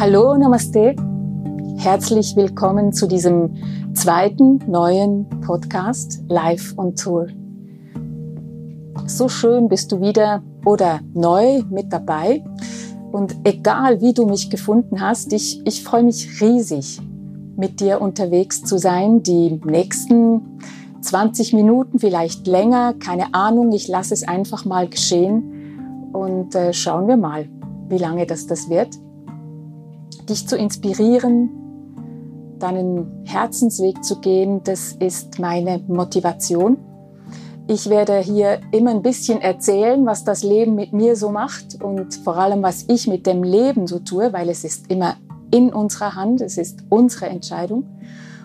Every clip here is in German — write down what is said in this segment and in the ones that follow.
Hallo, Namaste. Herzlich willkommen zu diesem zweiten neuen Podcast Live on Tour. So schön bist du wieder oder neu mit dabei. Und egal wie du mich gefunden hast, ich, ich freue mich riesig, mit dir unterwegs zu sein. Die nächsten 20 Minuten, vielleicht länger, keine Ahnung. Ich lasse es einfach mal geschehen und äh, schauen wir mal, wie lange das das wird dich zu inspirieren, deinen Herzensweg zu gehen, das ist meine Motivation. Ich werde hier immer ein bisschen erzählen, was das Leben mit mir so macht und vor allem, was ich mit dem Leben so tue, weil es ist immer in unserer Hand, es ist unsere Entscheidung.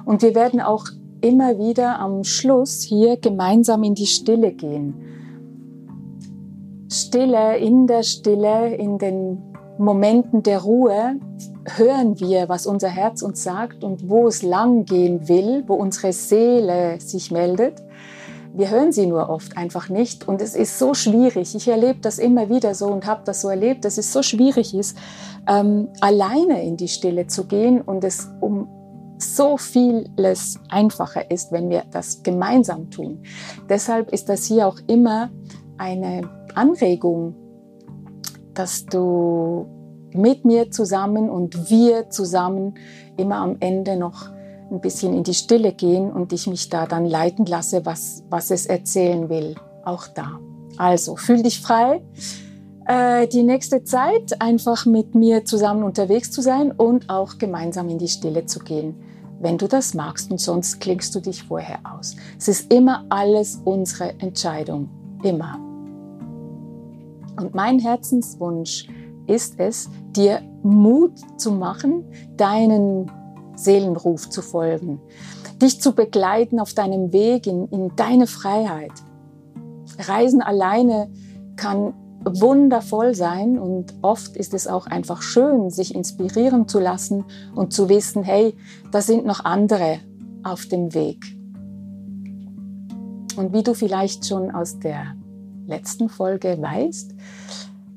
Und wir werden auch immer wieder am Schluss hier gemeinsam in die Stille gehen. Stille, in der Stille, in den Momenten der Ruhe hören wir, was unser Herz uns sagt und wo es lang gehen will, wo unsere Seele sich meldet. Wir hören sie nur oft einfach nicht und es ist so schwierig. Ich erlebe das immer wieder so und habe das so erlebt, dass es so schwierig ist, ähm, alleine in die Stille zu gehen und es um so vieles einfacher ist, wenn wir das gemeinsam tun. Deshalb ist das hier auch immer eine Anregung, dass du mit mir zusammen und wir zusammen immer am Ende noch ein bisschen in die Stille gehen und ich mich da dann leiten lasse, was, was es erzählen will. Auch da. Also, fühl dich frei, äh, die nächste Zeit einfach mit mir zusammen unterwegs zu sein und auch gemeinsam in die Stille zu gehen, wenn du das magst und sonst klingst du dich vorher aus. Es ist immer alles unsere Entscheidung. Immer. Und mein Herzenswunsch ist es, dir Mut zu machen, deinen Seelenruf zu folgen, dich zu begleiten auf deinem Weg in, in deine Freiheit. Reisen alleine kann wundervoll sein und oft ist es auch einfach schön, sich inspirieren zu lassen und zu wissen, hey, da sind noch andere auf dem Weg. Und wie du vielleicht schon aus der letzten Folge weißt,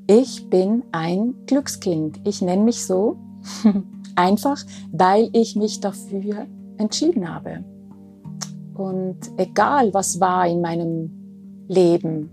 ich bin ein Glückskind. Ich nenne mich so einfach, weil ich mich dafür entschieden habe. Und egal, was war in meinem Leben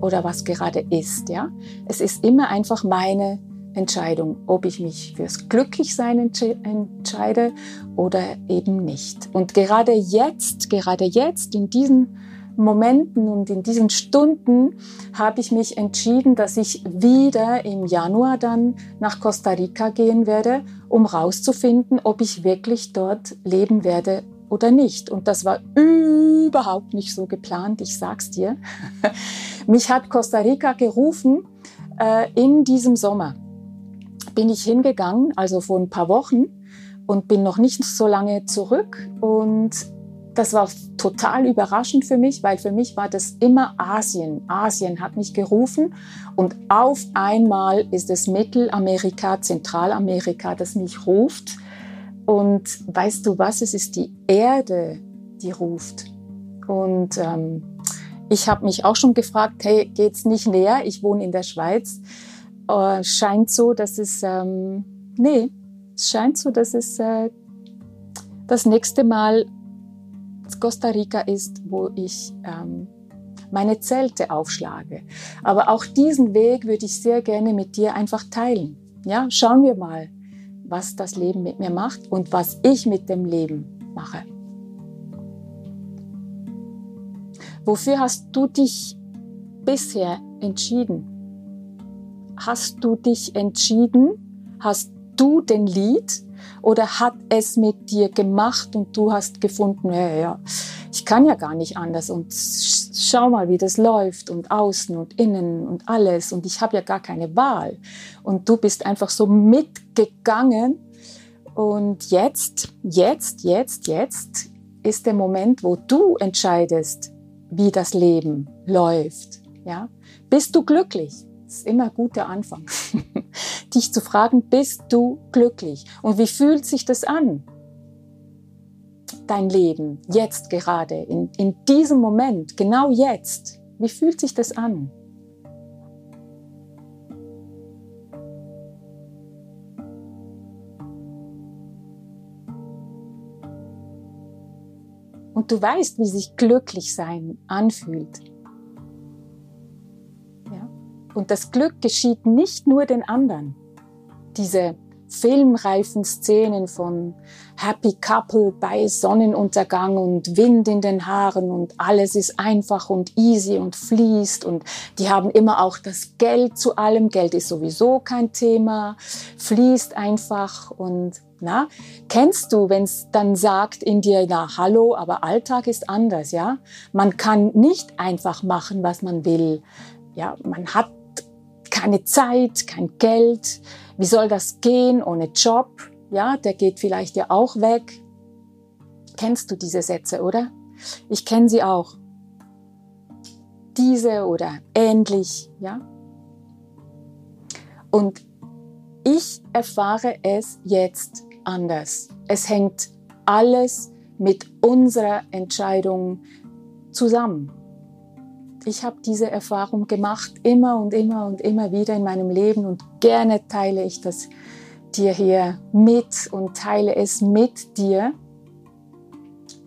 oder was gerade ist, ja, es ist immer einfach meine Entscheidung, ob ich mich fürs Glücklichsein entscheide oder eben nicht. Und gerade jetzt, gerade jetzt in diesen Momenten und in diesen Stunden habe ich mich entschieden, dass ich wieder im Januar dann nach Costa Rica gehen werde, um rauszufinden, ob ich wirklich dort leben werde oder nicht. Und das war überhaupt nicht so geplant, ich sag's dir. Mich hat Costa Rica gerufen äh, in diesem Sommer. Bin ich hingegangen, also vor ein paar Wochen und bin noch nicht so lange zurück und das war total überraschend für mich, weil für mich war das immer Asien. Asien hat mich gerufen und auf einmal ist es Mittelamerika, Zentralamerika, das mich ruft. Und weißt du was, es ist die Erde, die ruft. Und ähm, ich habe mich auch schon gefragt, hey, geht's nicht näher? Ich wohne in der Schweiz. Äh, scheint so, dass es, ähm, nee, es scheint so, dass es äh, das nächste Mal Costa Rica ist, wo ich ähm, meine Zelte aufschlage. Aber auch diesen Weg würde ich sehr gerne mit dir einfach teilen. Ja, schauen wir mal, was das Leben mit mir macht und was ich mit dem Leben mache. Wofür hast du dich bisher entschieden? Hast du dich entschieden? Hast du den Lied oder hat es mit dir gemacht und du hast gefunden, ja, ja, ich kann ja gar nicht anders und schau mal, wie das läuft und außen und innen und alles und ich habe ja gar keine Wahl. Und du bist einfach so mitgegangen und jetzt, jetzt, jetzt, jetzt ist der Moment, wo du entscheidest, wie das Leben läuft. Ja? Bist du glücklich? Ist immer gut der Anfang. Dich zu fragen, bist du glücklich? Und wie fühlt sich das an? Dein Leben, jetzt gerade, in, in diesem Moment, genau jetzt. Wie fühlt sich das an? Und du weißt, wie sich glücklich sein anfühlt. Und das Glück geschieht nicht nur den anderen. Diese filmreifen Szenen von Happy Couple bei Sonnenuntergang und Wind in den Haaren und alles ist einfach und easy und fließt und die haben immer auch das Geld zu allem. Geld ist sowieso kein Thema, fließt einfach und na, kennst du, wenn es dann sagt in dir, na, hallo, aber Alltag ist anders, ja? Man kann nicht einfach machen, was man will. Ja, man hat keine Zeit, kein Geld. Wie soll das gehen ohne Job? Ja, der geht vielleicht ja auch weg. Kennst du diese Sätze, oder? Ich kenne sie auch. Diese oder ähnlich, ja? Und ich erfahre es jetzt anders. Es hängt alles mit unserer Entscheidung zusammen. Ich habe diese Erfahrung gemacht, immer und immer und immer wieder in meinem Leben und gerne teile ich das dir hier mit und teile es mit dir.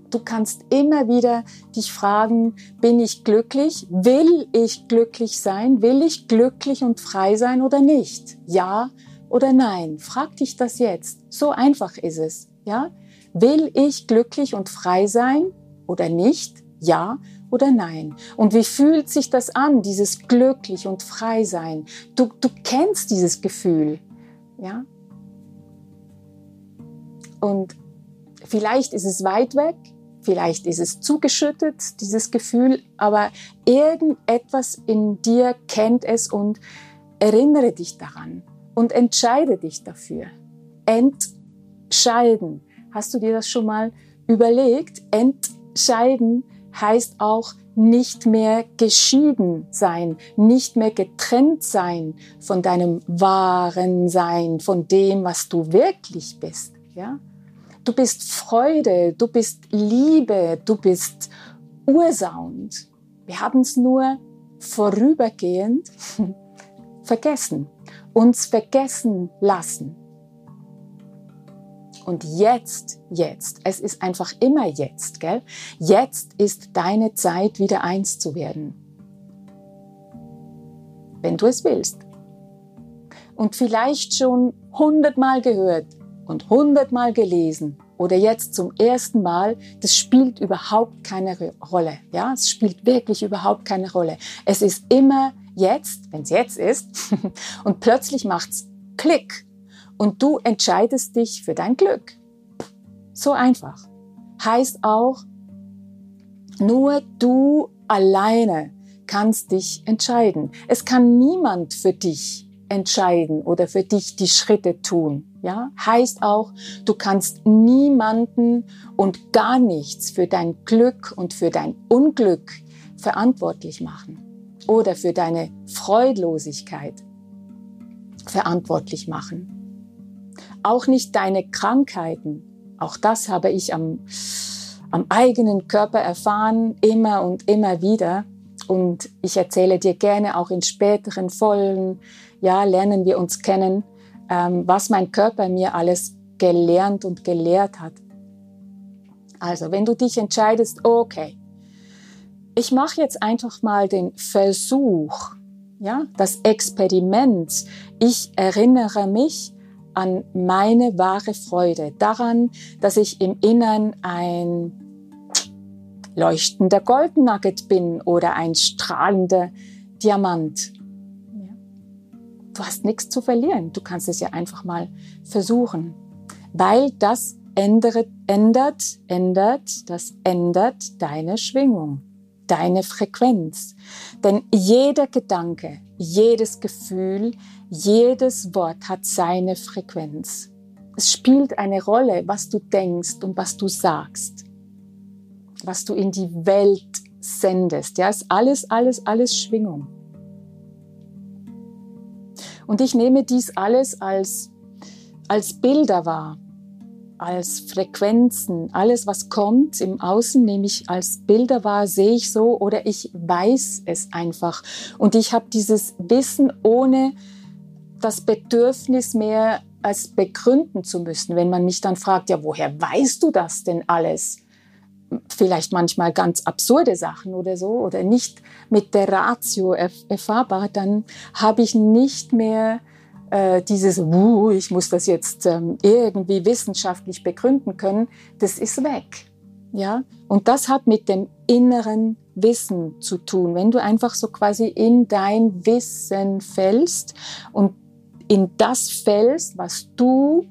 Du kannst immer wieder dich fragen, bin ich glücklich? Will ich glücklich sein? Will ich glücklich und frei sein oder nicht? Ja oder nein? Frag dich das jetzt. So einfach ist es. Ja? Will ich glücklich und frei sein oder nicht? Ja oder nein? Und wie fühlt sich das an, dieses glücklich und frei sein? Du, du kennst dieses Gefühl. Ja? Und vielleicht ist es weit weg, vielleicht ist es zugeschüttet, dieses Gefühl, aber irgendetwas in dir kennt es und erinnere dich daran und entscheide dich dafür. Entscheiden. Hast du dir das schon mal überlegt? Entscheiden heißt auch nicht mehr geschieden sein, nicht mehr getrennt sein von deinem wahren Sein, von dem, was du wirklich bist. Ja? Du bist Freude, du bist Liebe, du bist Ursound. Wir haben es nur vorübergehend vergessen uns vergessen lassen. Und jetzt, jetzt, es ist einfach immer jetzt, gell? Jetzt ist deine Zeit, wieder eins zu werden. Wenn du es willst. Und vielleicht schon hundertmal gehört und hundertmal gelesen oder jetzt zum ersten Mal, das spielt überhaupt keine Rolle. Ja, es spielt wirklich überhaupt keine Rolle. Es ist immer jetzt, wenn es jetzt ist, und plötzlich macht's Klick und du entscheidest dich für dein Glück. So einfach. Heißt auch, nur du alleine kannst dich entscheiden. Es kann niemand für dich entscheiden oder für dich die Schritte tun. Ja, heißt auch, du kannst niemanden und gar nichts für dein Glück und für dein Unglück verantwortlich machen oder für deine Freudlosigkeit verantwortlich machen. Auch nicht deine Krankheiten. Auch das habe ich am, am eigenen Körper erfahren, immer und immer wieder. Und ich erzähle dir gerne auch in späteren Folgen, ja, lernen wir uns kennen, ähm, was mein Körper mir alles gelernt und gelehrt hat. Also, wenn du dich entscheidest, okay, ich mache jetzt einfach mal den Versuch, ja, das Experiment. Ich erinnere mich an meine wahre Freude, daran, dass ich im Innern ein leuchtender Goldnugget bin oder ein strahlender Diamant. Du hast nichts zu verlieren. Du kannst es ja einfach mal versuchen, weil das ändert, ändert, ändert, das ändert deine Schwingung deine Frequenz. Denn jeder Gedanke, jedes Gefühl, jedes Wort hat seine Frequenz. Es spielt eine Rolle, was du denkst und was du sagst, was du in die Welt sendest. Ja, ist alles, alles, alles Schwingung. Und ich nehme dies alles als, als Bilder wahr als Frequenzen. Alles, was kommt im Außen, nehme ich als Bilder wahr, sehe ich so oder ich weiß es einfach. Und ich habe dieses Wissen ohne das Bedürfnis mehr als begründen zu müssen. Wenn man mich dann fragt, ja, woher weißt du das denn alles? vielleicht manchmal ganz absurde Sachen oder so oder nicht mit der Ratio erfahrbar, dann habe ich nicht mehr äh, dieses, uh, ich muss das jetzt ähm, irgendwie wissenschaftlich begründen können, das ist weg. Ja, und das hat mit dem inneren Wissen zu tun. Wenn du einfach so quasi in dein Wissen fällst und in das fällst, was du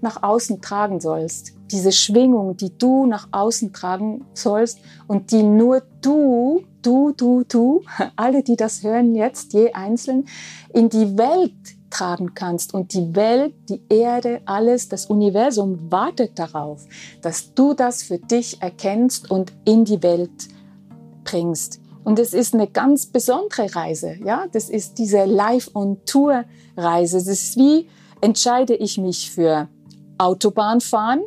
nach außen tragen sollst, diese Schwingung, die du nach außen tragen sollst und die nur du, du, du, du, alle, die das hören jetzt, je einzeln, in die Welt tragen kannst. Und die Welt, die Erde, alles, das Universum wartet darauf, dass du das für dich erkennst und in die Welt bringst. Und es ist eine ganz besondere Reise, ja. Das ist diese Live-on-Tour-Reise. Es ist wie, entscheide ich mich für Autobahnfahren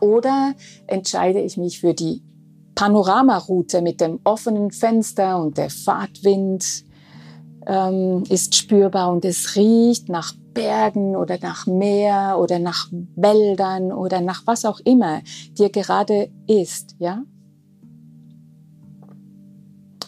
oder entscheide ich mich für die Panoramaroute mit dem offenen Fenster und der Fahrtwind ähm, ist spürbar und es riecht nach Bergen oder nach Meer oder nach Wäldern oder nach was auch immer dir gerade ist, ja?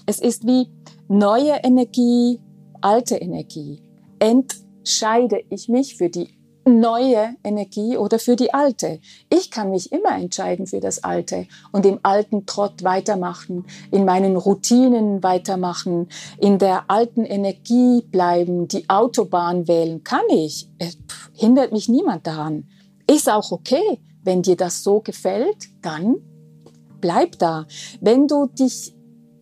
Es ist wie neue Energie, alte Energie. Entscheide ich mich für die neue Energie oder für die alte. Ich kann mich immer entscheiden für das alte und im alten Trott weitermachen, in meinen Routinen weitermachen, in der alten Energie bleiben, die Autobahn wählen, kann ich. Es hindert mich niemand daran. Ist auch okay. Wenn dir das so gefällt, dann bleib da. Wenn du dich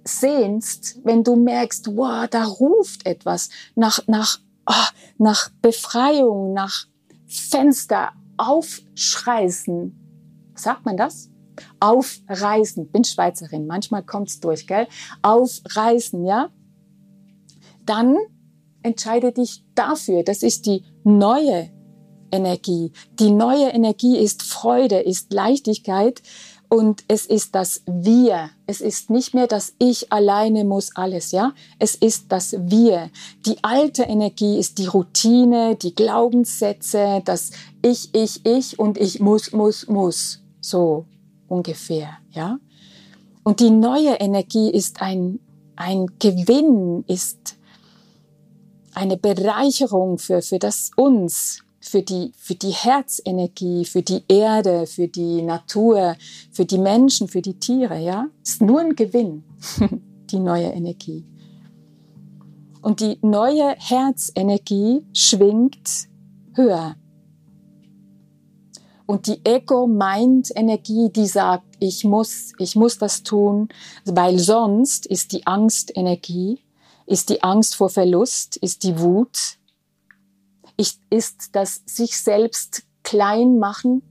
sehnst, wenn du merkst, wow, da ruft etwas nach, nach, oh, nach Befreiung, nach Fenster aufschreißen. Sagt man das? Aufreißen. Bin Schweizerin. Manchmal kommt's durch, gell? Aufreißen, ja? Dann entscheide dich dafür. Das ist die neue Energie. Die neue Energie ist Freude, ist Leichtigkeit, und es ist das Wir. Es ist nicht mehr das Ich alleine muss alles, ja? Es ist das Wir. Die alte Energie ist die Routine, die Glaubenssätze, das Ich, Ich, Ich und ich muss, muss, muss. So ungefähr, ja? Und die neue Energie ist ein, ein Gewinn, ist eine Bereicherung für, für das Uns, für die, für die Herzenergie, für die Erde, für die Natur, für die Menschen, für die Tiere, ja? Ist nur ein Gewinn, die neue Energie. Und die neue Herzenergie schwingt höher. Und die Ego-Mind-Energie, die sagt, ich muss, ich muss das tun, weil sonst ist die Angstenergie, ist die Angst vor Verlust, ist die Wut, ist das sich selbst klein machen,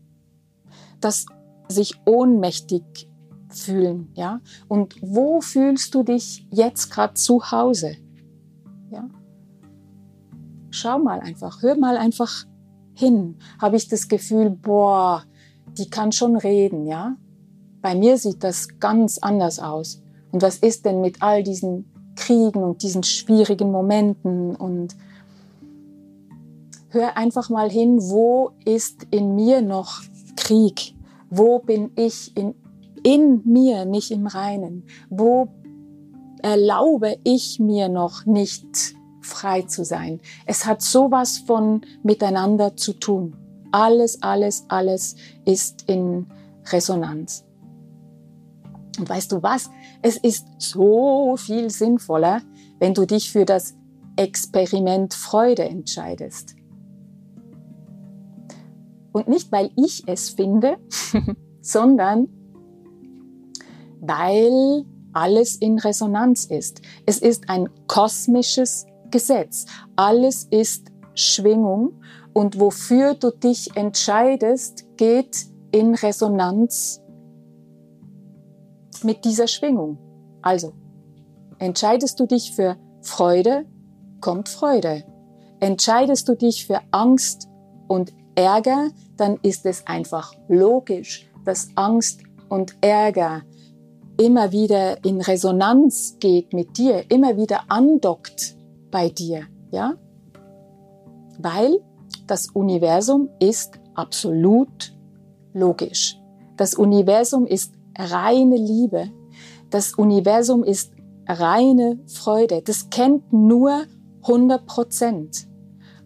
das sich ohnmächtig fühlen, ja? Und wo fühlst du dich jetzt gerade zu Hause? Ja? Schau mal einfach, hör mal einfach hin. Habe ich das Gefühl, boah, die kann schon reden, ja? Bei mir sieht das ganz anders aus. Und was ist denn mit all diesen Kriegen und diesen schwierigen Momenten und hör einfach mal hin, wo ist in mir noch Krieg? Wo bin ich in, in mir nicht im Reinen? Wo erlaube ich mir noch nicht frei zu sein? Es hat sowas von miteinander zu tun. Alles, alles, alles ist in Resonanz. Und weißt du was? Es ist so viel sinnvoller, wenn du dich für das Experiment Freude entscheidest. Und nicht, weil ich es finde, sondern weil alles in Resonanz ist. Es ist ein kosmisches Gesetz. Alles ist Schwingung und wofür du dich entscheidest, geht in Resonanz mit dieser Schwingung. Also, entscheidest du dich für Freude, kommt Freude. Entscheidest du dich für Angst und Ärger, dann ist es einfach logisch, dass Angst und Ärger immer wieder in Resonanz geht mit dir, immer wieder andockt bei dir, ja? Weil das Universum ist absolut logisch. Das Universum ist reine Liebe. Das Universum ist reine Freude. Das kennt nur 100 Prozent.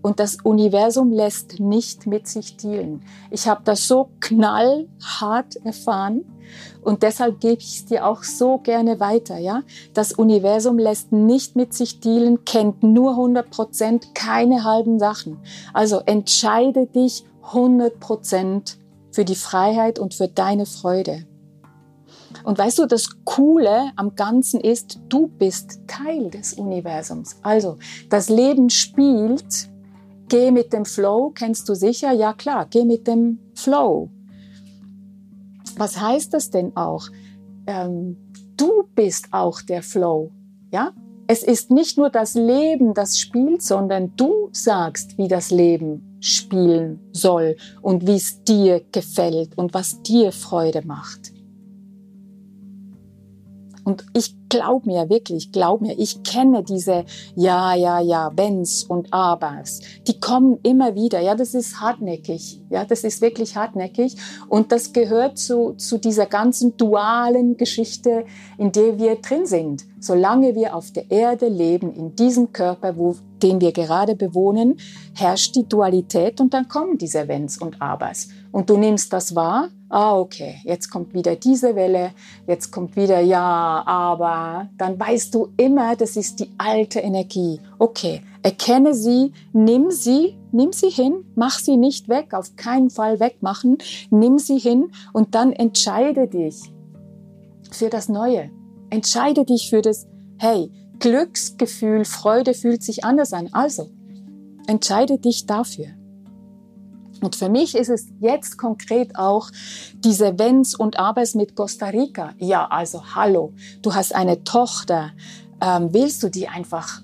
Und das Universum lässt nicht mit sich dealen. Ich habe das so knallhart erfahren und deshalb gebe ich es dir auch so gerne weiter. Ja, das Universum lässt nicht mit sich dealen, kennt nur 100 Prozent, keine halben Sachen. Also entscheide dich 100 Prozent für die Freiheit und für deine Freude. Und weißt du, das Coole am Ganzen ist, du bist Teil des Universums. Also, das Leben spielt, geh mit dem Flow, kennst du sicher? Ja klar, geh mit dem Flow. Was heißt das denn auch? Ähm, du bist auch der Flow, ja? Es ist nicht nur das Leben, das spielt, sondern du sagst, wie das Leben spielen soll und wie es dir gefällt und was dir Freude macht. Und ich glaub mir wirklich, glaub mir, ich kenne diese Ja, ja, ja, Wenns und Abers. Die kommen immer wieder. Ja, das ist hartnäckig. Ja, das ist wirklich hartnäckig. Und das gehört zu, zu dieser ganzen dualen Geschichte, in der wir drin sind. Solange wir auf der Erde leben, in diesem Körper, wo, den wir gerade bewohnen, herrscht die Dualität und dann kommen diese Wenns und Abers. Und du nimmst das wahr ah, okay, jetzt kommt wieder diese Welle, jetzt kommt wieder ja, aber, dann weißt du immer, das ist die alte Energie. Okay, erkenne sie, nimm sie, nimm sie hin, mach sie nicht weg, auf keinen Fall wegmachen, nimm sie hin und dann entscheide dich für das Neue. Entscheide dich für das, hey, Glücksgefühl, Freude fühlt sich anders an. Also, entscheide dich dafür. Und für mich ist es jetzt konkret auch diese Wenns und Abers mit Costa Rica. Ja, also hallo, du hast eine Tochter. Ähm, willst du die einfach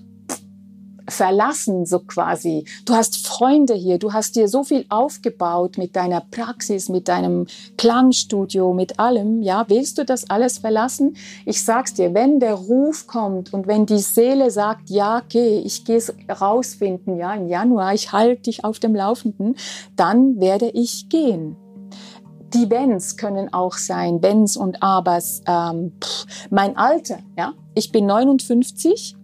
verlassen, so quasi. Du hast Freunde hier, du hast dir so viel aufgebaut mit deiner Praxis, mit deinem Klangstudio, mit allem. Ja, willst du das alles verlassen? Ich sag's dir, wenn der Ruf kommt und wenn die Seele sagt, ja, geh, ich gehe es rausfinden, ja, im Januar, ich halte dich auf dem Laufenden, dann werde ich gehen. Die Wenns können auch sein, Wenns und Abers. Ähm, pff, mein Alter, ja, ich bin 59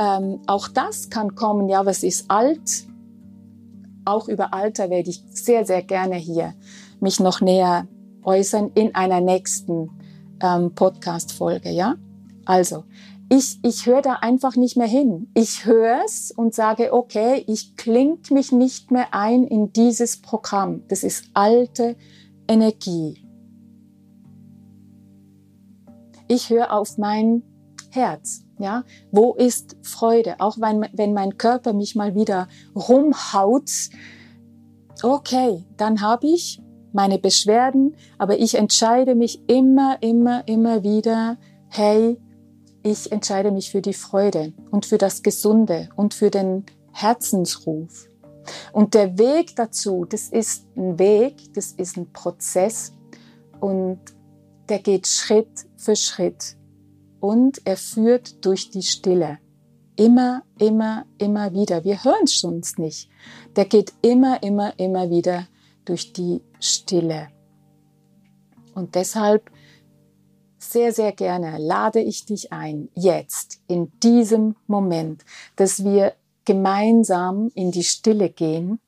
ähm, auch das kann kommen, ja, was ist alt? Auch über Alter werde ich sehr, sehr gerne hier mich noch näher äußern in einer nächsten ähm, Podcast-Folge, ja? Also, ich, ich höre da einfach nicht mehr hin. Ich höre es und sage, okay, ich klingt mich nicht mehr ein in dieses Programm. Das ist alte Energie. Ich höre auf mein Herz. Ja, wo ist Freude? Auch wenn, wenn mein Körper mich mal wieder rumhaut, okay, dann habe ich meine Beschwerden, aber ich entscheide mich immer, immer, immer wieder, hey, ich entscheide mich für die Freude und für das Gesunde und für den Herzensruf. Und der Weg dazu, das ist ein Weg, das ist ein Prozess und der geht Schritt für Schritt und er führt durch die Stille. Immer, immer, immer wieder. Wir hören es sonst nicht. Der geht immer, immer, immer wieder durch die Stille. Und deshalb sehr, sehr gerne lade ich dich ein, jetzt, in diesem Moment, dass wir gemeinsam in die Stille gehen,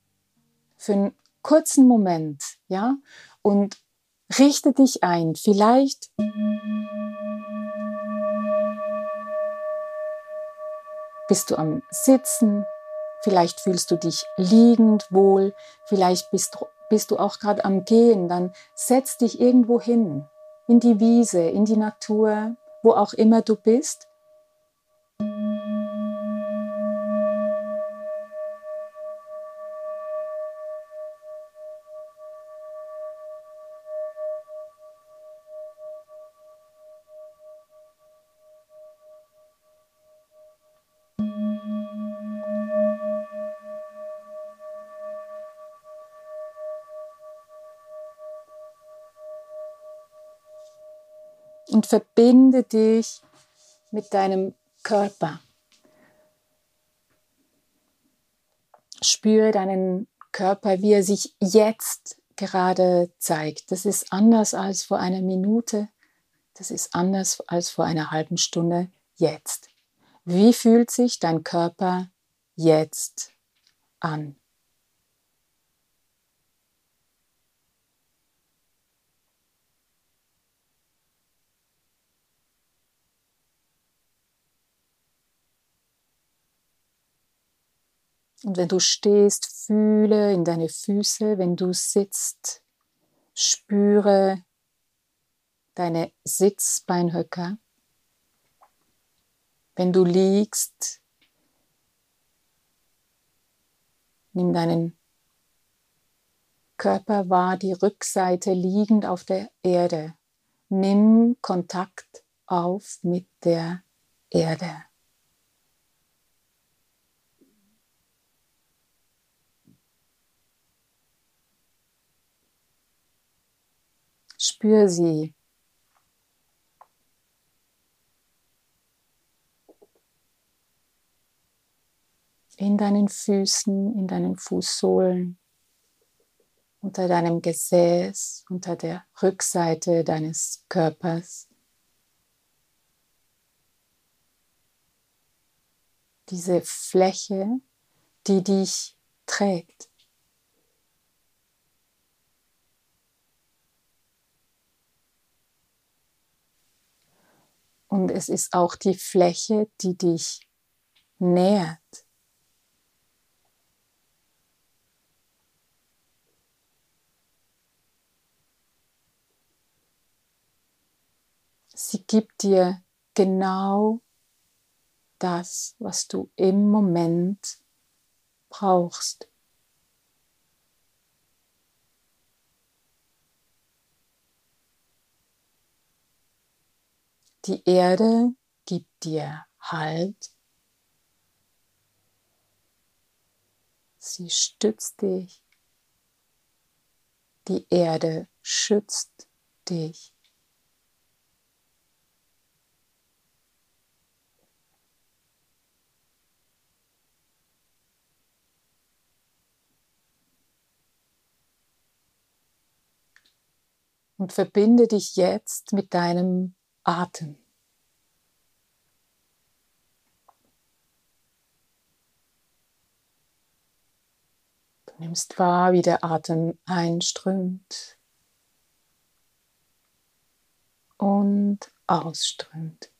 für einen kurzen Moment, ja, und richte dich ein. Vielleicht bist du am Sitzen, vielleicht fühlst du dich liegend wohl, vielleicht bist, bist du auch gerade am Gehen, dann setz dich irgendwo hin, in die Wiese, in die Natur, wo auch immer du bist verbinde dich mit deinem Körper. Spüre deinen Körper, wie er sich jetzt gerade zeigt. Das ist anders als vor einer Minute, das ist anders als vor einer halben Stunde jetzt. Wie fühlt sich dein Körper jetzt an? Und wenn du stehst, fühle in deine Füße, wenn du sitzt, spüre deine Sitzbeinhöcker. Wenn du liegst, nimm deinen Körper wahr, die Rückseite liegend auf der Erde. Nimm Kontakt auf mit der Erde. Spür sie. In deinen Füßen, in deinen Fußsohlen, unter deinem Gesäß, unter der Rückseite deines Körpers. Diese Fläche, die dich trägt. Und es ist auch die Fläche, die dich nährt. Sie gibt dir genau das, was du im Moment brauchst. Die Erde gibt dir Halt. Sie stützt dich. Die Erde schützt dich. Und verbinde dich jetzt mit deinem Atem. Du nimmst wahr, wie der Atem einströmt und ausströmt.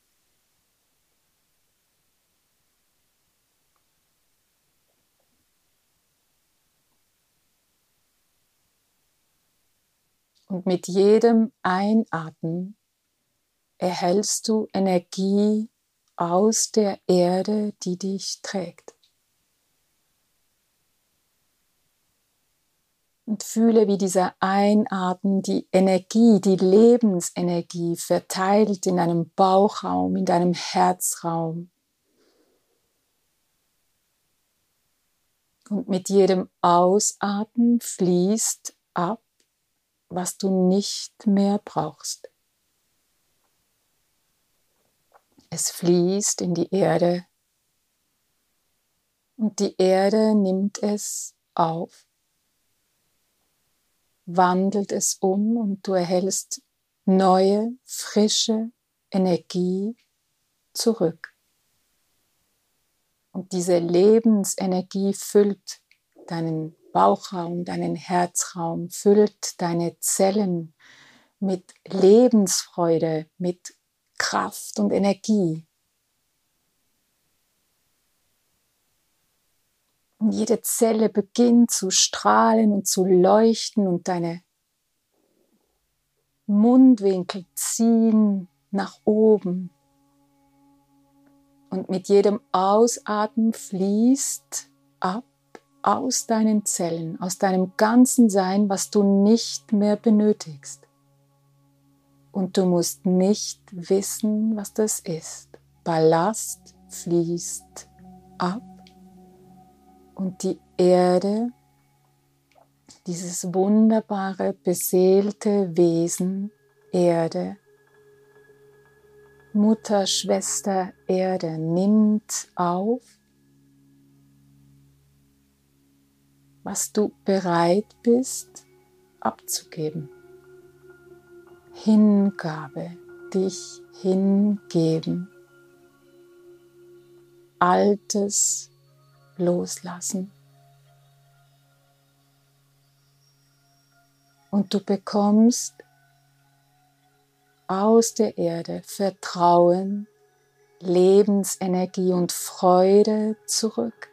Und mit jedem Einatmen erhältst du Energie aus der Erde, die dich trägt. Und fühle, wie dieser Einatmen die Energie, die Lebensenergie verteilt in deinem Bauchraum, in deinem Herzraum. Und mit jedem Ausatmen fließt ab, was du nicht mehr brauchst. Es fließt in die Erde und die Erde nimmt es auf, wandelt es um und du erhältst neue, frische Energie zurück. Und diese Lebensenergie füllt deinen Bauchraum, deinen Herzraum, füllt deine Zellen mit Lebensfreude, mit Kraft und Energie. Und jede Zelle beginnt zu strahlen und zu leuchten und deine Mundwinkel ziehen nach oben. Und mit jedem Ausatmen fließt ab aus deinen Zellen, aus deinem ganzen Sein, was du nicht mehr benötigst. Und du musst nicht wissen, was das ist. Ballast fließt ab und die Erde, dieses wunderbare, beseelte Wesen Erde, Mutter, Schwester Erde nimmt auf, was du bereit bist abzugeben. Hingabe, dich hingeben. Altes loslassen. Und du bekommst aus der Erde Vertrauen, Lebensenergie und Freude zurück.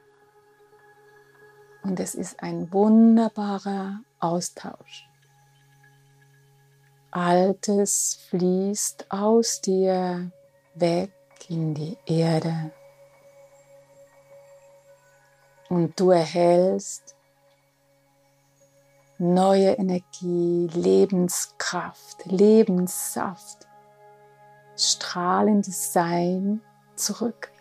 Und es ist ein wunderbarer Austausch. Altes fließt aus dir weg in die Erde. Und du erhältst neue Energie, Lebenskraft, Lebenssaft, strahlendes Sein zurück.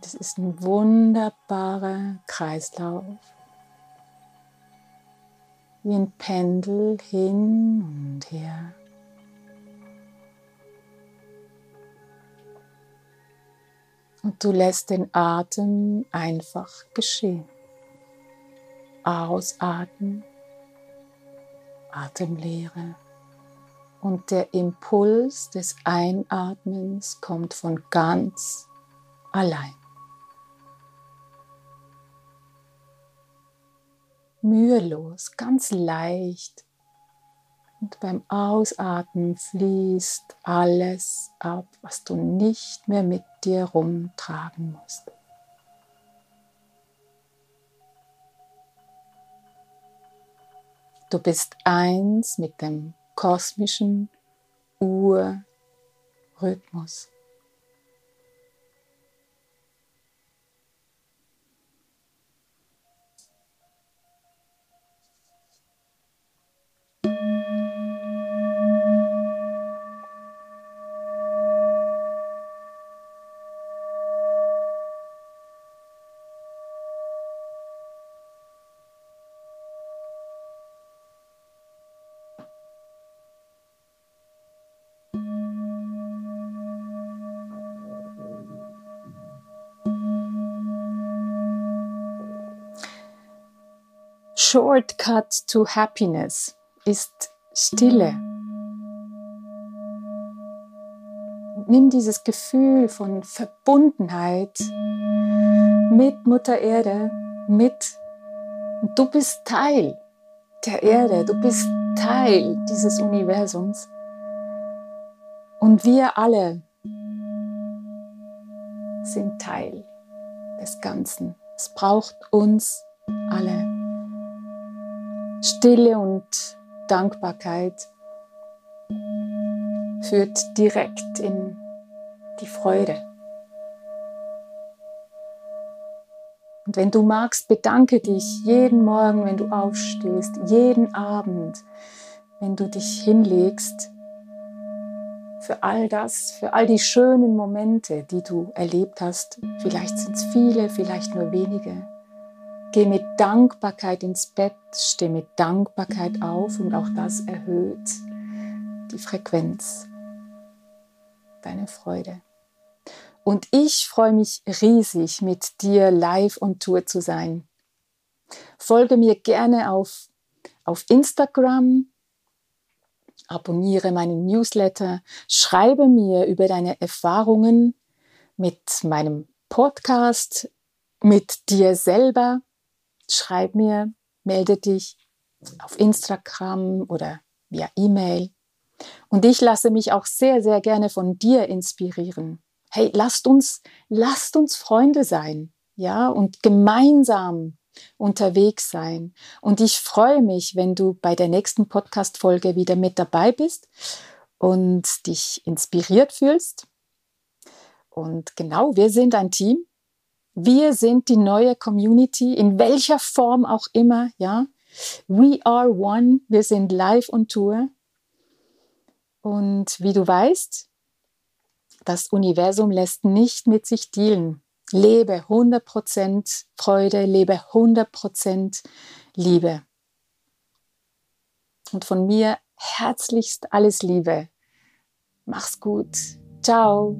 Es ist ein wunderbarer Kreislauf, wie ein Pendel hin und her. Und du lässt den Atem einfach geschehen. Ausatmen, Atemlehre. Und der Impuls des Einatmens kommt von ganz allein. Mühelos, ganz leicht und beim Ausatmen fließt alles ab, was du nicht mehr mit dir rumtragen musst. Du bist eins mit dem kosmischen Urrhythmus. Shortcut to Happiness ist Stille. Nimm dieses Gefühl von Verbundenheit mit Mutter Erde mit. Du bist Teil der Erde, du bist Teil dieses Universums. Und wir alle sind Teil des Ganzen. Es braucht uns alle. Stille und Dankbarkeit führt direkt in die Freude. Und wenn du magst, bedanke dich jeden Morgen, wenn du aufstehst, jeden Abend, wenn du dich hinlegst, für all das, für all die schönen Momente, die du erlebt hast. Vielleicht sind es viele, vielleicht nur wenige. Geh mit Dankbarkeit ins Bett, steh mit Dankbarkeit auf und auch das erhöht die Frequenz, deine Freude. Und ich freue mich riesig, mit dir live on Tour zu sein. Folge mir gerne auf, auf Instagram, abonniere meinen Newsletter, schreibe mir über deine Erfahrungen mit meinem Podcast, mit dir selber schreib mir, melde dich auf Instagram oder via E-Mail. Und ich lasse mich auch sehr, sehr gerne von dir inspirieren. Hey, lasst uns, lasst uns Freunde sein, ja, und gemeinsam unterwegs sein. Und ich freue mich, wenn du bei der nächsten Podcast-Folge wieder mit dabei bist und dich inspiriert fühlst. Und genau, wir sind ein Team wir sind die neue Community, in welcher Form auch immer, ja. We are one, wir sind live on Tour. Und wie du weißt, das Universum lässt nicht mit sich dealen. Lebe 100% Freude, lebe 100% Liebe. Und von mir herzlichst alles Liebe. Mach's gut. Ciao.